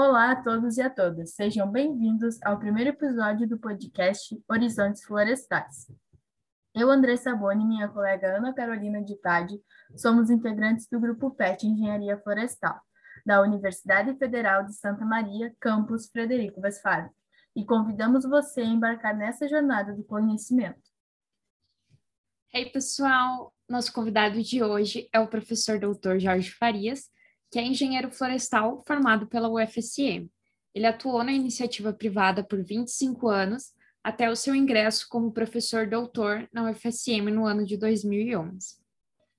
Olá a todos e a todas, sejam bem-vindos ao primeiro episódio do podcast Horizontes Florestais. Eu, André Saboni e minha colega Ana Carolina de Tade somos integrantes do Grupo PET Engenharia Florestal, da Universidade Federal de Santa Maria, campus Frederico Westphalen, e convidamos você a embarcar nessa jornada do conhecimento. Ei, pessoal! Nosso convidado de hoje é o professor doutor Jorge Farias, que é engenheiro florestal formado pela UFSM. Ele atuou na iniciativa privada por 25 anos, até o seu ingresso como professor doutor na UFSM no ano de 2011.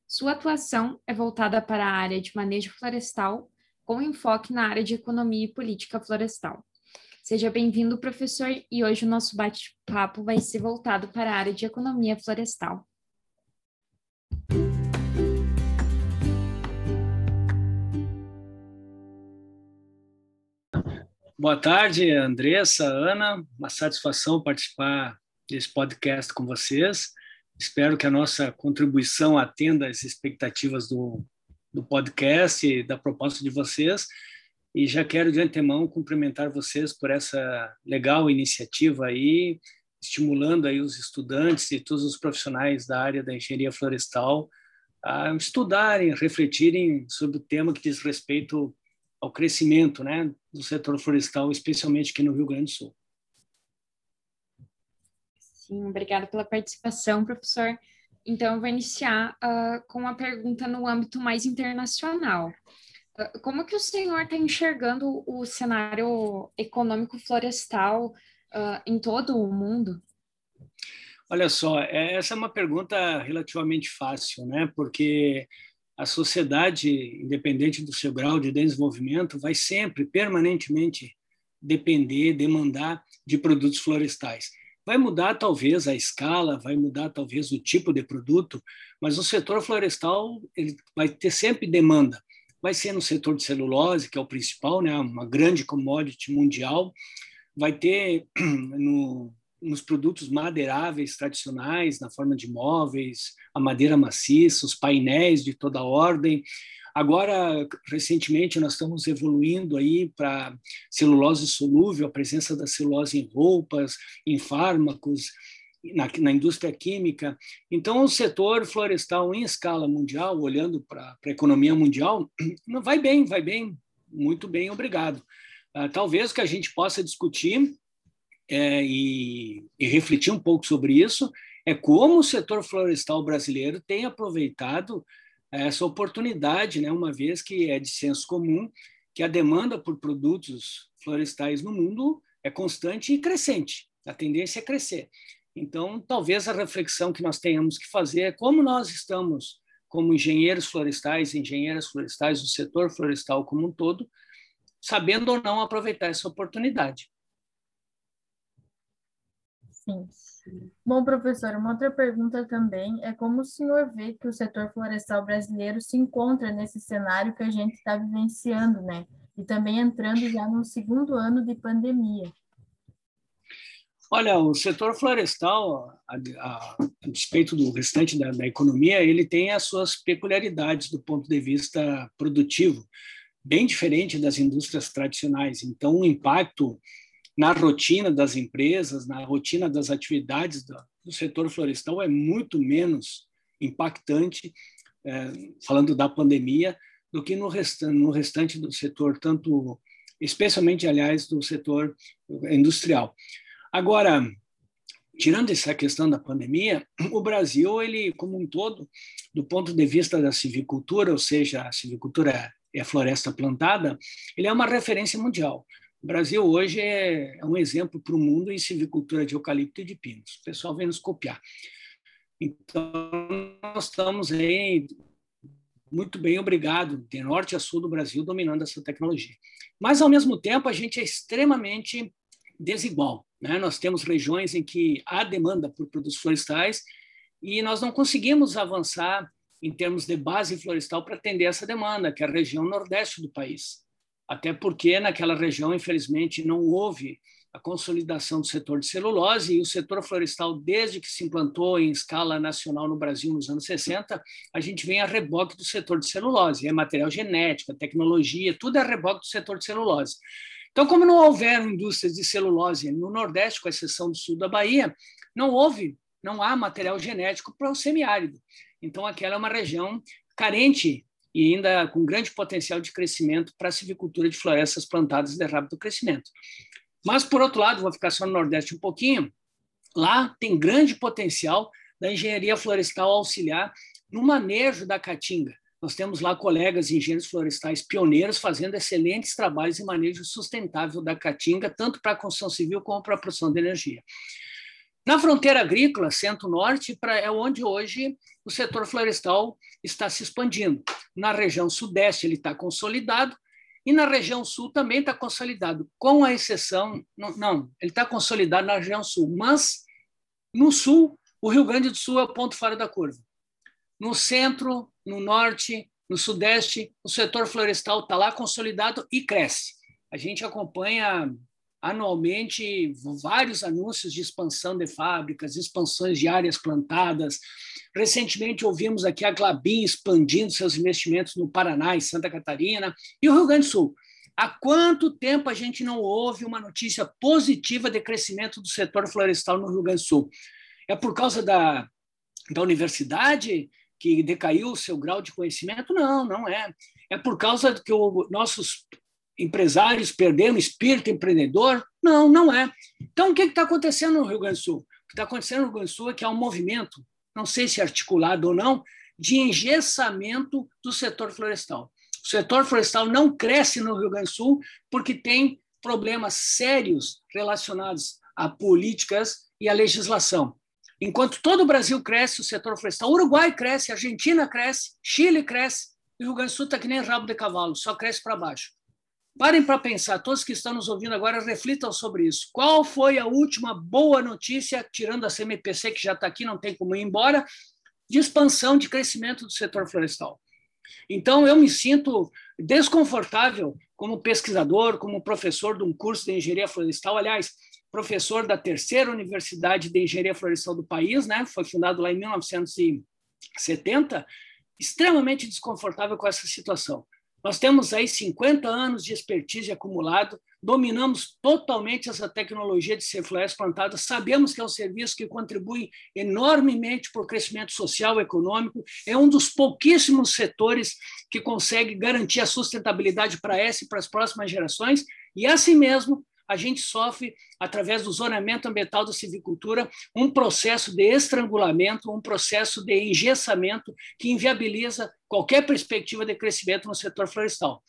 Sua atuação é voltada para a área de manejo florestal, com enfoque na área de economia e política florestal. Seja bem-vindo, professor, e hoje o nosso bate-papo vai ser voltado para a área de economia florestal. Boa tarde, Andressa, Ana. Uma satisfação participar desse podcast com vocês. Espero que a nossa contribuição atenda às expectativas do, do podcast e da proposta de vocês. E já quero de antemão cumprimentar vocês por essa legal iniciativa aí, estimulando aí os estudantes e todos os profissionais da área da engenharia florestal a estudarem, refletirem sobre o tema que diz respeito ao crescimento né, do setor florestal, especialmente aqui no Rio Grande do Sul. Sim, obrigada pela participação, professor. Então, eu vou iniciar uh, com uma pergunta no âmbito mais internacional. Uh, como que o senhor está enxergando o cenário econômico florestal uh, em todo o mundo? Olha só, é, essa é uma pergunta relativamente fácil, né? Porque a sociedade, independente do seu grau de desenvolvimento, vai sempre, permanentemente, depender, demandar de produtos florestais. Vai mudar talvez a escala, vai mudar talvez o tipo de produto, mas o setor florestal ele vai ter sempre demanda. Vai ser no setor de celulose, que é o principal, né, uma grande commodity mundial. Vai ter no nos produtos madeiráveis tradicionais, na forma de móveis, a madeira maciça, os painéis de toda ordem. Agora, recentemente, nós estamos evoluindo aí para celulose solúvel, a presença da celulose em roupas, em fármacos, na, na, indústria química. Então, o setor florestal em escala mundial, olhando para a economia mundial, vai bem, vai bem, muito bem, obrigado. Uh, talvez que a gente possa discutir é, e, e, refletir um pouco sobre isso é como o setor florestal brasileiro tem aproveitado essa oportunidade, né, uma vez que é de senso comum que a demanda por produtos florestais no mundo é constante e crescente. A tendência é crescer. Então, talvez a reflexão que nós tenhamos que fazer é como nós estamos, como engenheiros florestais, engenheiras florestais, o setor florestal como um todo, sabendo ou não aproveitar essa oportunidade. Bom, professor, uma outra pergunta também é como o senhor vê que o setor florestal brasileiro se encontra nesse cenário que a gente está vivenciando, né? E também entrando já no segundo ano de pandemia. Olha, o setor florestal, a, a, a despeito do restante da, da, economia, ele tem as suas peculiaridades do ponto de vista produtivo, bem diferente das indústrias tradicionais. Então, o impacto na rotina das empresas, na rotina das atividades do setor florestal é muito menos impactante, é, falando da pandemia, do que no restante, no restante do setor, tanto, especialmente, aliás, do setor industrial. Agora, tirando essa questão da pandemia, o Brasil, ele como um todo, do ponto de vista da silvicultura, ou seja, a silvicultura é a floresta plantada, ele é uma referência mundial. O Brasil hoje é, é um exemplo para o mundo em silvicultura de eucalipto e de pinos. O pessoal vem nos copiar. Então, nós estamos aí muito bem, obrigado, de norte a sul do Brasil, dominando essa tecnologia. Mas, ao mesmo tempo, a gente é extremamente desigual. Né? Nós temos regiões em que há demanda por produtos florestais e nós não conseguimos avançar em termos de base florestal para atender essa demanda, que é a região nordeste do país até porque naquela região, infelizmente, não houve a consolidação do setor de celulose e o setor florestal, desde que se implantou em escala nacional no Brasil nos anos 60, a gente vem a reboque do setor de celulose. É material genético, tecnologia, tudo é reboque do setor de celulose. Então, como não houveram indústrias de celulose no Nordeste, com exceção do sul da Bahia, não houve, não há material genético para o semiárido. Então, aquela é uma região carente e ainda com grande potencial de crescimento para a silvicultura de florestas plantadas de rápido crescimento. Mas, por outro lado, vou ficar só no Nordeste um pouquinho, lá tem grande potencial da engenharia florestal auxiliar no manejo da caatinga. Nós temos lá colegas engenheiros florestais pioneiros fazendo excelentes trabalhos em manejo sustentável da caatinga, tanto para a construção civil como para a produção de energia. Na fronteira agrícola, centro-norte, é onde hoje o setor florestal está se expandindo. Na região sudeste, ele está consolidado, e na região sul também está consolidado, com a exceção. Não, não ele está consolidado na região sul, mas no sul, o Rio Grande do Sul é o ponto fora da curva. No centro, no norte, no sudeste, o setor florestal está lá consolidado e cresce. A gente acompanha anualmente vários anúncios de expansão de fábricas, expansões de áreas plantadas. Recentemente ouvimos aqui a Glabin expandindo seus investimentos no Paraná e Santa Catarina e o Rio Grande do Sul. Há quanto tempo a gente não ouve uma notícia positiva de crescimento do setor florestal no Rio Grande do Sul? É por causa da, da universidade que decaiu o seu grau de conhecimento? Não, não é. É por causa que o, nossos empresários perderam o espírito empreendedor? Não, não é. Então, o que está acontecendo no Rio Grande do Sul? O que está acontecendo no Rio Grande do Sul é que há um movimento, não sei se articulado ou não, de engessamento do setor florestal. O setor florestal não cresce no Rio Grande do Sul porque tem problemas sérios relacionados a políticas e a legislação. Enquanto todo o Brasil cresce, o setor florestal, Uruguai cresce, Argentina cresce, Chile cresce, e o Rio Grande do Sul está que nem rabo de cavalo, só cresce para baixo. Parem para pensar, todos que estão nos ouvindo agora, reflitam sobre isso. Qual foi a última boa notícia, tirando a CMPC, que já está aqui, não tem como ir embora, de expansão, de crescimento do setor florestal? Então, eu me sinto desconfortável como pesquisador, como professor de um curso de engenharia florestal. Aliás, professor da terceira universidade de engenharia florestal do país, né? Foi fundado lá em 1970. Extremamente desconfortável com essa situação. Nós temos aí 50 anos de expertise acumulado, dominamos totalmente essa tecnologia de ser floresta plantada, sabemos que é um serviço que contribui enormemente para o crescimento social e econômico, é um dos pouquíssimos setores que consegue garantir a sustentabilidade para essa e para as próximas gerações, e assim mesmo a gente sofre, através do zonamento ambiental da civicultura, um processo de estrangulamento, um processo de engessamento que inviabiliza qualquer perspectiva de crescimento no setor florestal.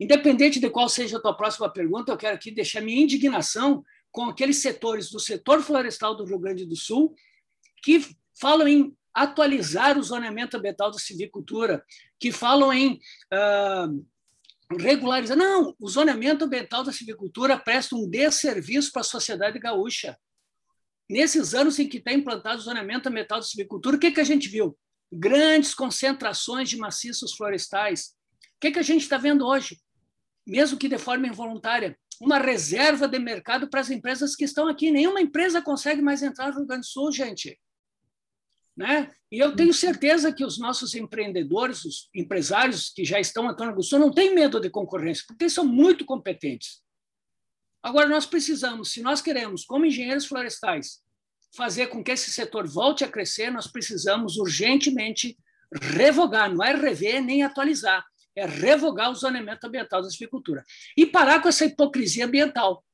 Independente de qual seja a tua próxima pergunta, eu quero aqui deixar minha indignação com aqueles setores do setor florestal do Rio Grande do Sul que falam em atualizar o zonamento ambiental da civicultura, que falam em uh, regularizar. Não, o zoneamento ambiental da silvicultura presta um desserviço para a sociedade gaúcha. Nesses anos em que está implantado o zoneamento ambiental da silvicultura, o que, que a gente viu? Grandes concentrações de maciços florestais. O que, que a gente está vendo hoje? Mesmo que de forma involuntária, uma reserva de mercado para as empresas que estão aqui. Nenhuma empresa consegue mais entrar no Rio Grande do Sul, gente. Né? E eu tenho certeza que os nossos empreendedores, os empresários que já estão atuando no Sul, não têm medo de concorrência, porque são muito competentes. Agora, nós precisamos, se nós queremos, como engenheiros florestais, fazer com que esse setor volte a crescer, nós precisamos urgentemente revogar, não é rever nem atualizar, é revogar o zoneamento ambiental da silvicultura. E parar com essa hipocrisia ambiental.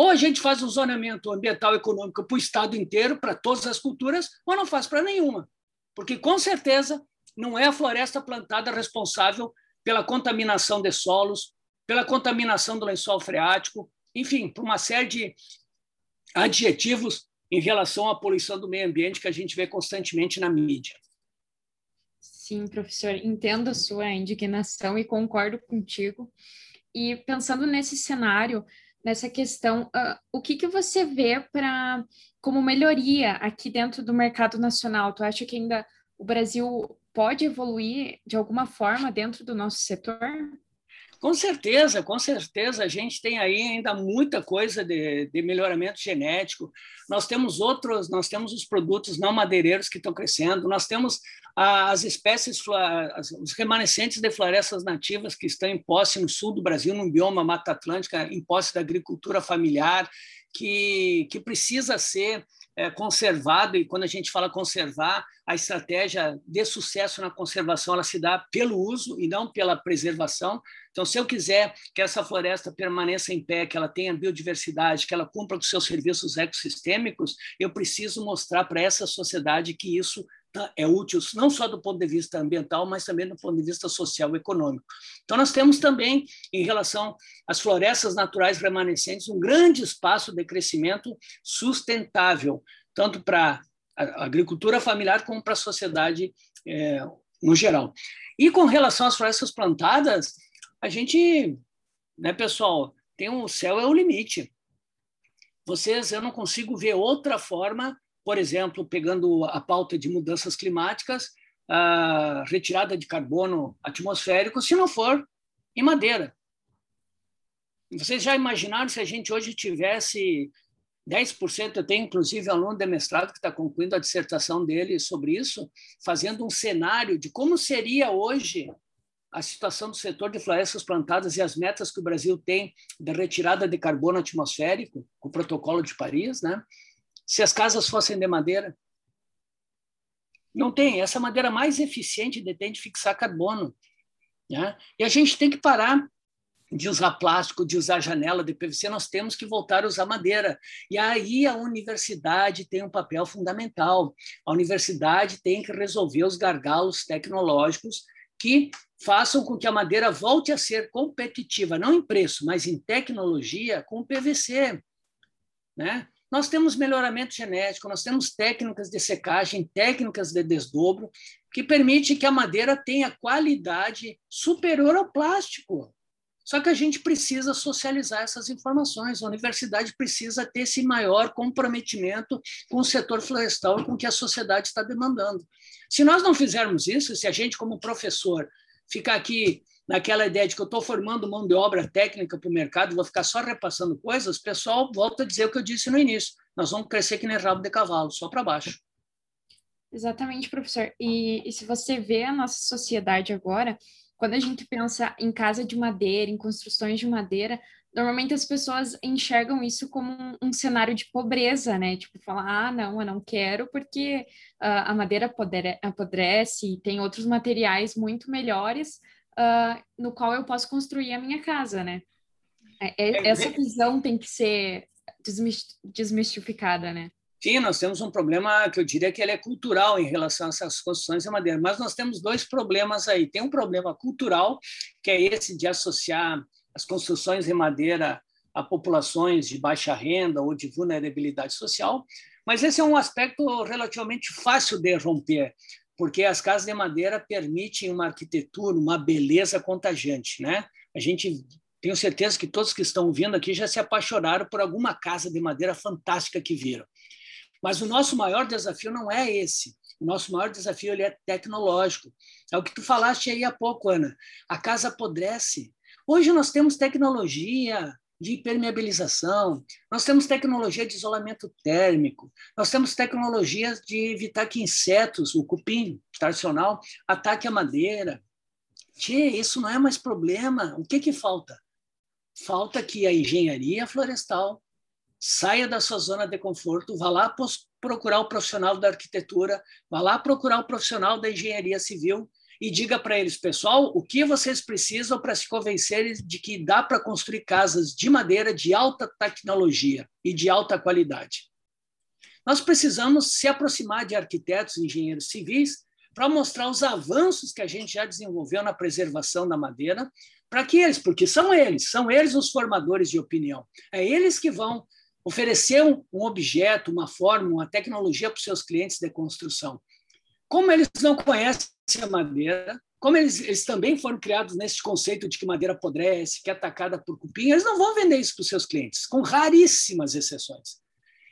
Ou a gente faz um zoneamento ambiental econômico para o estado inteiro, para todas as culturas, ou não faz para nenhuma. Porque, com certeza, não é a floresta plantada responsável pela contaminação de solos, pela contaminação do lençol freático, enfim, por uma série de adjetivos em relação à poluição do meio ambiente que a gente vê constantemente na mídia. Sim, professor, entendo a sua indignação e concordo contigo. E pensando nesse cenário, nessa questão, uh, o que, que você vê para como melhoria aqui dentro do mercado nacional? Tu acha que ainda o Brasil pode evoluir de alguma forma dentro do nosso setor? Com certeza, com certeza. A gente tem aí ainda muita coisa de, de, melhoramento genético. Nós temos outros, nós temos os produtos não madeireiros que estão crescendo, nós temos as espécies, os remanescentes de florestas nativas que estão em posse no sul do Brasil, no bioma Mata Atlântica, em posse da agricultura familiar, que, que precisa ser é, conservado, e quando a gente fala conservar, a estratégia de sucesso na conservação ela se dá pelo uso e não pela preservação. Então, se eu quiser que essa floresta permaneça em pé, que ela tenha biodiversidade, que ela cumpra com seus serviços ecossistêmicos, eu preciso mostrar para essa sociedade que isso é útil não só do ponto de vista ambiental, mas também do ponto de vista social e econômico. Então, nós temos também, em relação às florestas naturais remanescentes, um grande espaço de crescimento sustentável, tanto para a agricultura familiar como para a sociedade é, no geral. E com relação às florestas plantadas, a gente, né, pessoal, tem um, céu é o limite. Vocês, eu não consigo ver outra forma, por exemplo, pegando a pauta de mudanças climáticas, a retirada de carbono atmosférico, se não for em madeira. Vocês já imaginaram se a gente hoje tivesse 10%, eu tenho inclusive aluno de mestrado que está concluindo a dissertação dele sobre isso, fazendo um cenário de como seria hoje a situação do setor de florestas plantadas e as metas que o Brasil tem de retirada de carbono atmosférico, com o protocolo de Paris, né? Se as casas fossem de madeira. Não tem, essa madeira mais eficiente detém de fixar carbono. Né? E a gente tem que parar de usar plástico, de usar janela de PVC, nós temos que voltar a usar madeira. E aí a universidade tem um papel fundamental. A universidade tem que resolver os gargalos tecnológicos que façam com que a madeira volte a ser competitiva, não em preço, mas em tecnologia, com o PVC. Né? Nós temos melhoramento genético, nós temos técnicas de secagem, técnicas de desdobro, que permite que a madeira tenha qualidade superior ao plástico. Só que a gente precisa socializar essas informações, a universidade precisa ter esse maior comprometimento com o setor florestal e com o que a sociedade está demandando. Se nós não fizermos isso, se a gente, como professor, ficar aqui naquela ideia de que eu estou formando mão de obra técnica para o mercado, vou ficar só repassando coisas, o pessoal volta a dizer o que eu disse no início: nós vamos crescer que nem rabo de cavalo, só para baixo. Exatamente, professor. E, e se você vê a nossa sociedade agora, quando a gente pensa em casa de madeira, em construções de madeira, normalmente as pessoas enxergam isso como um, um cenário de pobreza, né? Tipo, falar, ah, não, eu não quero porque uh, a madeira apodre apodrece e tem outros materiais muito melhores uh, no qual eu posso construir a minha casa, né? É, é, é essa visão tem que ser desmistificada, né? Sim, nós temos um problema que eu diria que ele é cultural em relação a essas construções de madeira, mas nós temos dois problemas aí. Tem um problema cultural, que é esse de associar as construções de madeira a populações de baixa renda ou de vulnerabilidade social, mas esse é um aspecto relativamente fácil de romper, porque as casas de madeira permitem uma arquitetura, uma beleza contagiante, né? A gente tenho certeza que todos que estão vindo aqui já se apaixonaram por alguma casa de madeira fantástica que viram. Mas o nosso maior desafio não é esse. O nosso maior desafio ele é tecnológico. É o que tu falaste aí há pouco, Ana. A casa apodrece. Hoje nós temos tecnologia de impermeabilização, nós temos tecnologia de isolamento térmico, nós temos tecnologias de evitar que insetos, o cupim tradicional, ataque a madeira. Tchê, isso não é mais problema. O que, que falta? Falta que a engenharia florestal saia da sua zona de conforto, vá lá procurar o profissional da arquitetura, vá lá procurar o profissional da engenharia civil e diga para eles, pessoal, o que vocês precisam para se convencerem de que dá para construir casas de madeira de alta tecnologia e de alta qualidade. Nós precisamos se aproximar de arquitetos e engenheiros civis para mostrar os avanços que a gente já desenvolveu na preservação da madeira, para que eles, porque são eles, são eles os formadores de opinião. É eles que vão oferecer um, um objeto, uma forma, uma tecnologia para os seus clientes de construção. Como eles não conhecem a madeira, como eles, eles, também foram criados nesse conceito de que madeira apodrece, que é atacada por cupim, eles não vão vender isso para os seus clientes, com raríssimas exceções.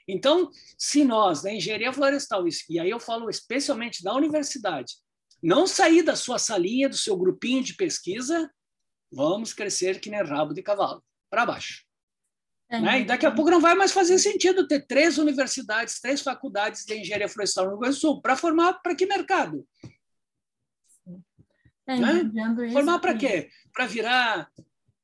Então, se nós, da engenharia florestal, e aí eu falo especialmente da universidade, não sair da sua salinha, do seu grupinho de pesquisa vamos crescer que nem rabo de cavalo, para baixo. É, né? E daqui a pouco não vai mais fazer sentido ter três universidades, três faculdades de engenharia florestal no Rio Grande do Sul. Para formar para que mercado? É, né? Formar para quê? Para virar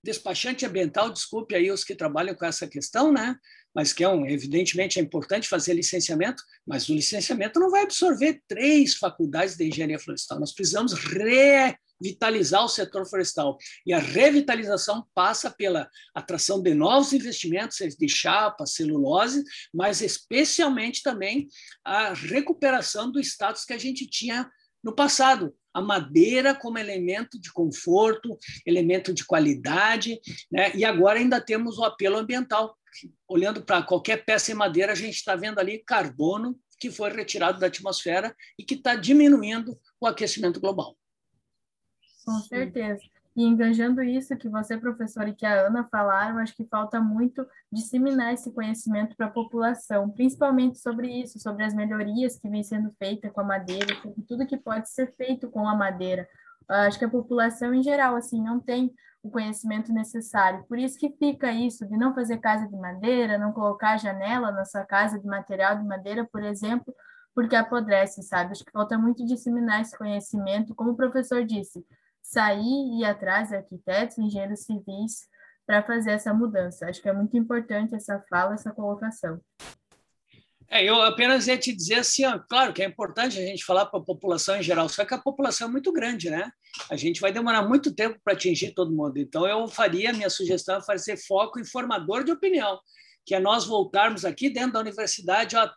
despachante ambiental, desculpe aí os que trabalham com essa questão, né? Mas que é um, evidentemente é importante fazer licenciamento, mas o licenciamento não vai absorver três faculdades de engenharia florestal. Nós precisamos revitalizar o setor florestal. E a revitalização passa pela atração de novos investimentos de chapa, celulose, mas especialmente também a recuperação do status que a gente tinha no passado, a madeira como elemento de conforto, elemento de qualidade, né? e agora ainda temos o apelo ambiental. Olhando para qualquer peça em madeira, a gente está vendo ali carbono que foi retirado da atmosfera e que está diminuindo o aquecimento global. Com certeza. E engajando isso que você, professor, e que a Ana falaram, acho que falta muito disseminar esse conhecimento para a população, principalmente sobre isso, sobre as melhorias que vêm sendo feitas com a madeira, sobre tudo que pode ser feito com a madeira. Acho que a população em geral, assim, não tem o conhecimento necessário. Por isso que fica isso de não fazer casa de madeira, não colocar janela na sua casa de material de madeira, por exemplo, porque apodrece, sabe? Acho que falta muito disseminar esse conhecimento, como o professor disse, sair e atrás de arquitetos, engenheiros civis para fazer essa mudança. Acho que é muito importante essa fala, essa colocação. É, eu apenas ia te dizer assim, ó, claro que é importante a gente falar para a população em geral, só que a população é muito grande, né? A gente vai demorar muito tempo para atingir todo mundo. Então, eu faria, minha sugestão é fazer foco em formador de opinião, que é nós voltarmos aqui dentro da universidade, ó,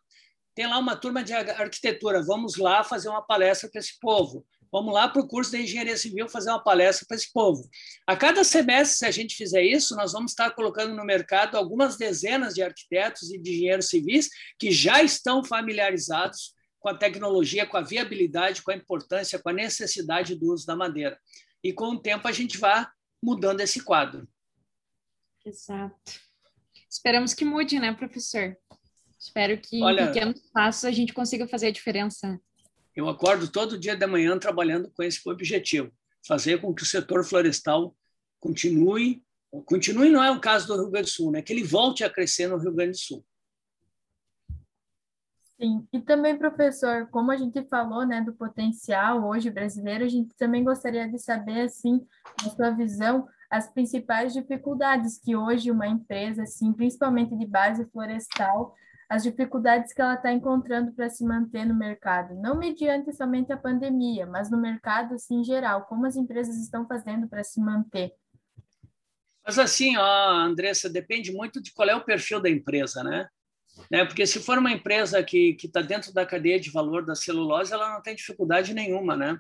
tem lá uma turma de arquitetura, vamos lá fazer uma palestra para esse povo. Vamos lá para o curso de engenharia civil fazer uma palestra para esse povo. A cada semestre, se a gente fizer isso, nós vamos estar colocando no mercado algumas dezenas de arquitetos e de engenheiros civis que já estão familiarizados com a tecnologia, com a viabilidade, com a importância, com a necessidade do uso da madeira. E com o tempo a gente vai mudando esse quadro. Exato. Esperamos que mude, né, professor? Espero que Olha, em pequenos passos a gente consiga fazer a diferença. Eu acordo todo dia de manhã trabalhando com esse objetivo, fazer com que o setor florestal continue, continue não é o caso do Rio Grande do Sul, né? que ele volte a crescer no Rio Grande do Sul. Sim, e também, professor, como a gente falou, né, do potencial hoje brasileiro, a gente também gostaria de saber, assim, na sua visão, as principais dificuldades que hoje uma empresa, assim, principalmente de base florestal, as dificuldades que ela está encontrando para se manter no mercado, não mediante somente a pandemia, mas no mercado assim, em geral, como as empresas estão fazendo para se manter. Mas assim, ó, Andressa, depende muito de qual é o perfil da empresa, né? né? Porque se for uma empresa que está dentro da cadeia de valor da celulose, ela não tem dificuldade nenhuma, né?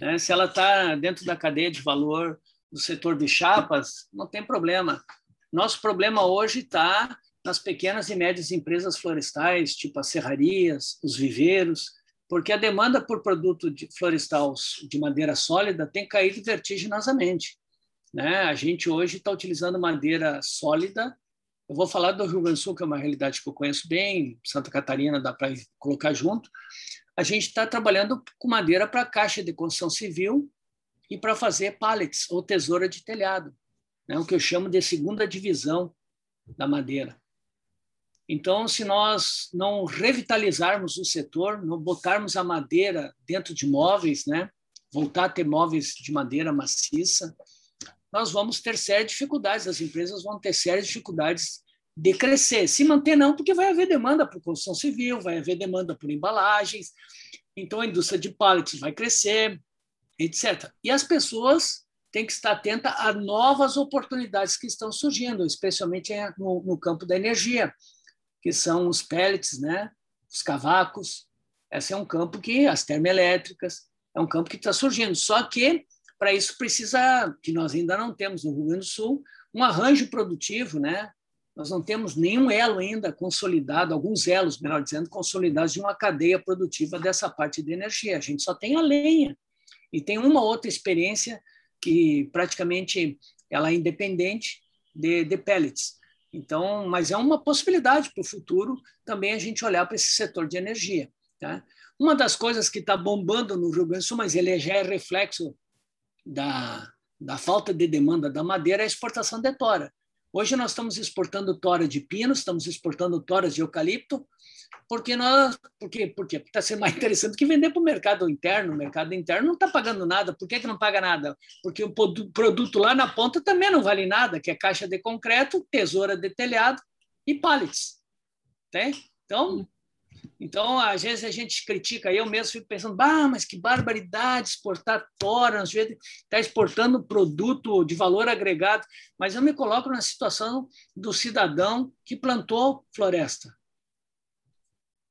né? Se ela está dentro da cadeia de valor do setor de chapas, não tem problema. Nosso problema hoje está nas pequenas e médias empresas florestais, tipo as serrarias, os viveiros, porque a demanda por produto de florestal de madeira sólida tem caído vertiginosamente. Né? A gente hoje está utilizando madeira sólida. Eu vou falar do Rio Grande do Sul, que é uma realidade que eu conheço bem, Santa Catarina dá para colocar junto. A gente está trabalhando com madeira para caixa de construção civil e para fazer pallets ou tesoura de telhado, né? o que eu chamo de segunda divisão da madeira. Então, se nós não revitalizarmos o setor, não botarmos a madeira dentro de móveis, né, voltar a ter móveis de madeira maciça, nós vamos ter sérias dificuldades, as empresas vão ter sérias dificuldades de crescer. Se manter não, porque vai haver demanda por construção civil, vai haver demanda por embalagens, então a indústria de pallets vai crescer, etc. E as pessoas têm que estar atentas a novas oportunidades que estão surgindo, especialmente no, no campo da energia que são os pellets, né? os cavacos. Esse é um campo que, as termoelétricas, é um campo que está surgindo. Só que, para isso, precisa, que nós ainda não temos no Rio Grande do Sul, um arranjo produtivo, né? Nós não temos nenhum elo ainda consolidado, alguns elos, melhor dizendo, consolidados de uma cadeia produtiva dessa parte de energia. A gente só tem a lenha. E tem uma outra experiência que praticamente ela é independente de, de pellets. Então, mas é uma possibilidade para o futuro também a gente olhar para esse setor de energia. Tá? Uma das coisas que está bombando no Rio Grande do Sul, mas ele já é reflexo da, da falta de demanda da madeira é a exportação de tora. Hoje nós estamos exportando tora de pino, estamos exportando toras de eucalipto, porque nós, porque, porque está sendo mais interessante que vender para o mercado interno. O mercado interno não está pagando nada. Por que, que não paga nada? Porque o produto lá na ponta também não vale nada, que é caixa de concreto, tesoura de telhado e pallets. Tem? Então, então, às vezes a gente critica, eu mesmo fico pensando, bah, mas que barbaridade exportar tora, às vezes está exportando produto de valor agregado, mas eu me coloco na situação do cidadão que plantou floresta.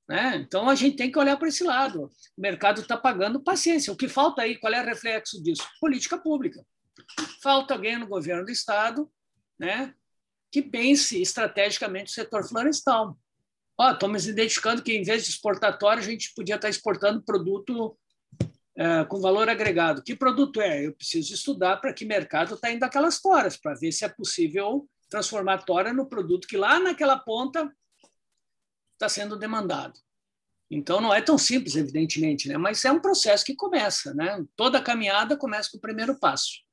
Né? Então, a gente tem que olhar para esse lado. O mercado está pagando paciência. O que falta aí, qual é o reflexo disso? Política pública. Falta alguém no governo do Estado né, que pense estrategicamente o setor florestal Ó, estamos identificando que, em vez de exportatório, a gente podia estar exportando produto é, com valor agregado. Que produto é? Eu preciso estudar para que mercado está indo aquelas toras, para ver se é possível transformar tora no produto que lá naquela ponta está sendo demandado. Então, não é tão simples, evidentemente, né? mas é um processo que começa. Né? Toda caminhada começa com o primeiro passo.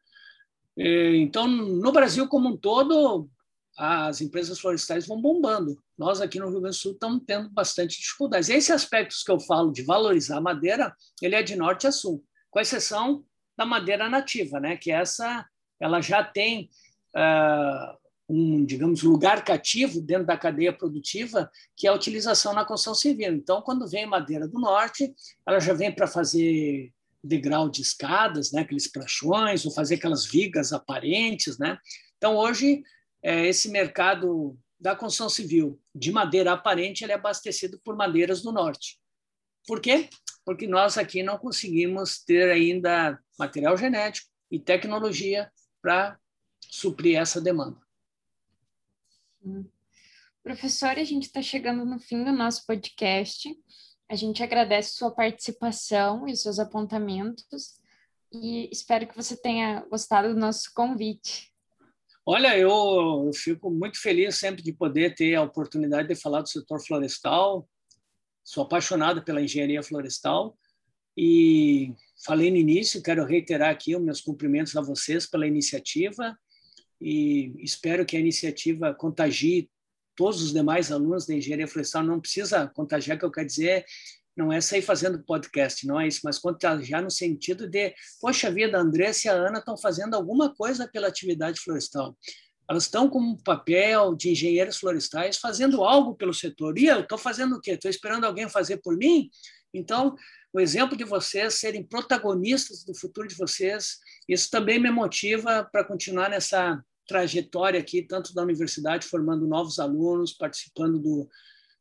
Então, no Brasil como um todo, as empresas florestais vão bombando. Nós aqui no Rio Grande do Sul estamos tendo bastante dificuldades. Esses aspectos que eu falo de valorizar a madeira, ele é de norte a sul, com exceção da madeira nativa, né? Que essa, ela já tem uh, um, digamos, lugar cativo dentro da cadeia produtiva, que é a utilização na construção civil. Então, quando vem madeira do norte, ela já vem para fazer degrau de escadas, né? Aqueles pranchões, ou fazer aquelas vigas aparentes, né? Então, hoje é, esse mercado da construção civil de madeira aparente ele é abastecido por madeiras do norte. Por quê? Porque nós aqui não conseguimos ter ainda material genético e tecnologia para suprir essa demanda. Professor, a gente está chegando no fim do nosso podcast. A gente agradece sua participação e seus apontamentos e espero que você tenha gostado do nosso convite. Olha, eu, fico muito feliz sempre de poder ter a oportunidade de falar do setor florestal. Sou apaixonado pela engenharia florestal e falei no início, quero reiterar aqui os meus cumprimentos a vocês pela iniciativa e espero que a iniciativa contagie todos os demais alunos da engenharia florestal. Não precisa contagiar, que eu quero dizer não é sair fazendo podcast, não é isso, mas já no sentido de, poxa vida, a Andressa e a Ana estão fazendo alguma coisa pela atividade florestal. Elas estão com um papel de engenheiros florestais fazendo algo pelo setor. E eu estou fazendo o quê? Estou esperando alguém fazer por mim? Então, o exemplo de vocês serem protagonistas do futuro de vocês, isso também me motiva para continuar nessa trajetória aqui, tanto da universidade, formando novos alunos, participando do,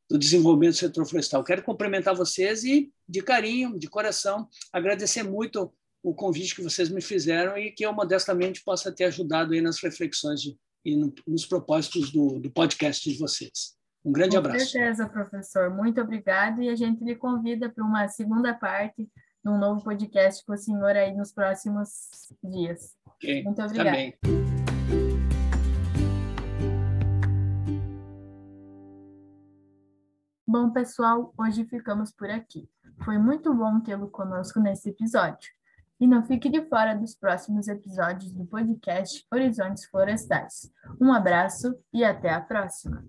do desenvolvimento do setor florestal. Quero cumprimentar vocês e, de carinho, de coração, agradecer muito o convite que vocês me fizeram e que eu modestamente possa ter ajudado aí nas reflexões de, e no, nos propósitos do, do, podcast de vocês. Um grande Com abraço. Com certeza, professor. Muito obrigado e a gente lhe convida para uma segunda parte de um novo podcast com o senhor aí nos próximos dias. Okay. Muito obrigada. Também. Bom, pessoal, hoje ficamos por aqui. Foi muito bom tê-lo conosco nesse episódio. E não fique de fora dos próximos episódios do podcast Horizontes Florestais. Um abraço e até a próxima!